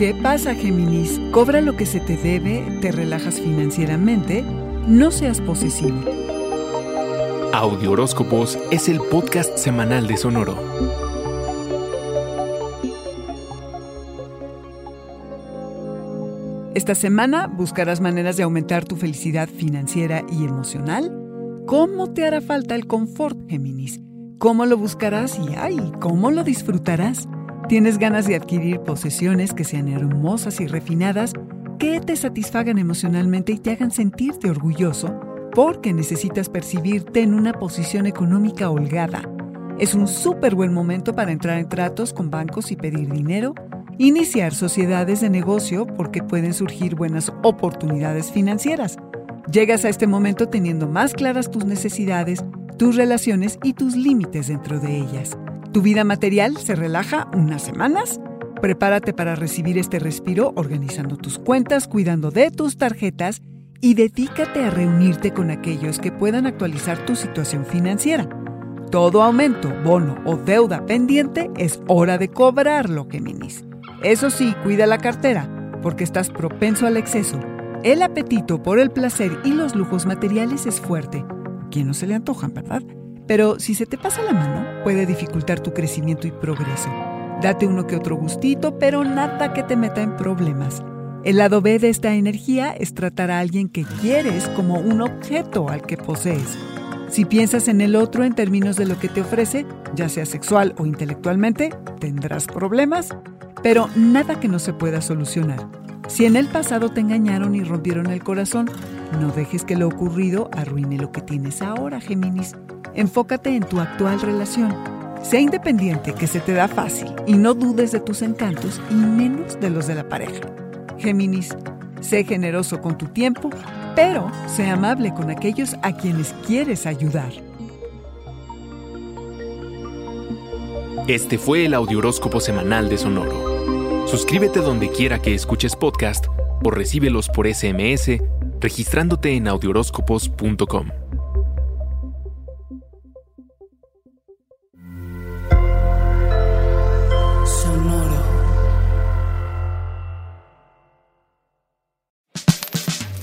¿Qué pasa, Géminis? Cobra lo que se te debe, te relajas financieramente, no seas posesivo. Audio Horóscopos es el podcast semanal de Sonoro. Esta semana buscarás maneras de aumentar tu felicidad financiera y emocional. ¿Cómo te hará falta el confort, Géminis? ¿Cómo lo buscarás y ay, cómo lo disfrutarás? ¿Tienes ganas de adquirir posesiones que sean hermosas y refinadas, que te satisfagan emocionalmente y te hagan sentirte orgulloso? Porque necesitas percibirte en una posición económica holgada. Es un súper buen momento para entrar en tratos con bancos y pedir dinero, iniciar sociedades de negocio porque pueden surgir buenas oportunidades financieras. Llegas a este momento teniendo más claras tus necesidades, tus relaciones y tus límites dentro de ellas. Tu vida material se relaja unas semanas. Prepárate para recibir este respiro organizando tus cuentas, cuidando de tus tarjetas y dedícate a reunirte con aquellos que puedan actualizar tu situación financiera. Todo aumento, bono o deuda pendiente es hora de cobrarlo, Géminis. Eso sí, cuida la cartera, porque estás propenso al exceso. El apetito por el placer y los lujos materiales es fuerte quien no se le antojan, ¿verdad? Pero si se te pasa la mano, puede dificultar tu crecimiento y progreso. Date uno que otro gustito, pero nada que te meta en problemas. El lado B de esta energía es tratar a alguien que quieres como un objeto al que posees. Si piensas en el otro en términos de lo que te ofrece, ya sea sexual o intelectualmente, tendrás problemas, pero nada que no se pueda solucionar. Si en el pasado te engañaron y rompieron el corazón, no dejes que lo ocurrido arruine lo que tienes ahora, Géminis. Enfócate en tu actual relación. Sea independiente, que se te da fácil, y no dudes de tus encantos y menos de los de la pareja. Géminis, sé generoso con tu tiempo, pero sé amable con aquellos a quienes quieres ayudar. Este fue el Audioróscopo Semanal de Sonoro. Suscríbete donde quiera que escuches podcast o recíbelos por SMS registrándote en audioróscopos.com.